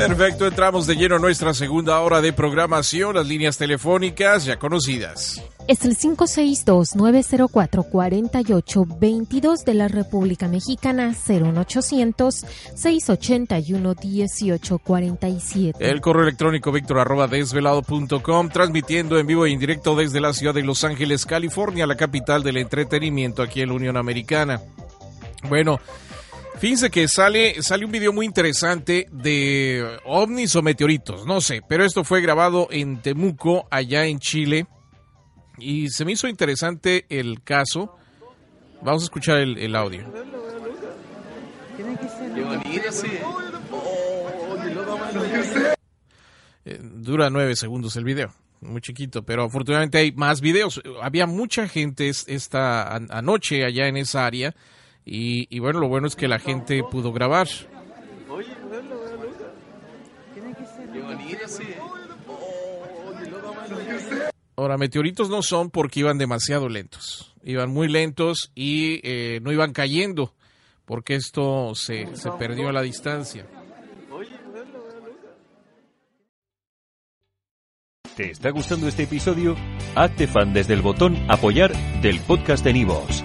Perfecto, entramos de lleno a nuestra segunda hora de programación, las líneas telefónicas ya conocidas. Es el 562-904-4822 de la República Mexicana, 01800-681-1847. El correo electrónico víctor arroba desvelado.com, transmitiendo en vivo e indirecto desde la ciudad de Los Ángeles, California, la capital del entretenimiento aquí en la Unión Americana. Bueno, Fíjense que sale, sale un video muy interesante de ovnis o meteoritos, no sé, pero esto fue grabado en Temuco, allá en Chile, y se me hizo interesante el caso. Vamos a escuchar el, audio. Eh, dura nueve segundos el video, muy chiquito, pero afortunadamente hay más videos. Había mucha gente esta anoche allá en esa área y, bueno, lo bueno es que la gente pudo grabar. Ahora, meteoritos no son porque iban demasiado lentos. Iban muy lentos y eh, no iban cayendo porque esto se, se perdió a la distancia. ¿Te está gustando este episodio? Hazte fan desde el botón apoyar del podcast de Nivos.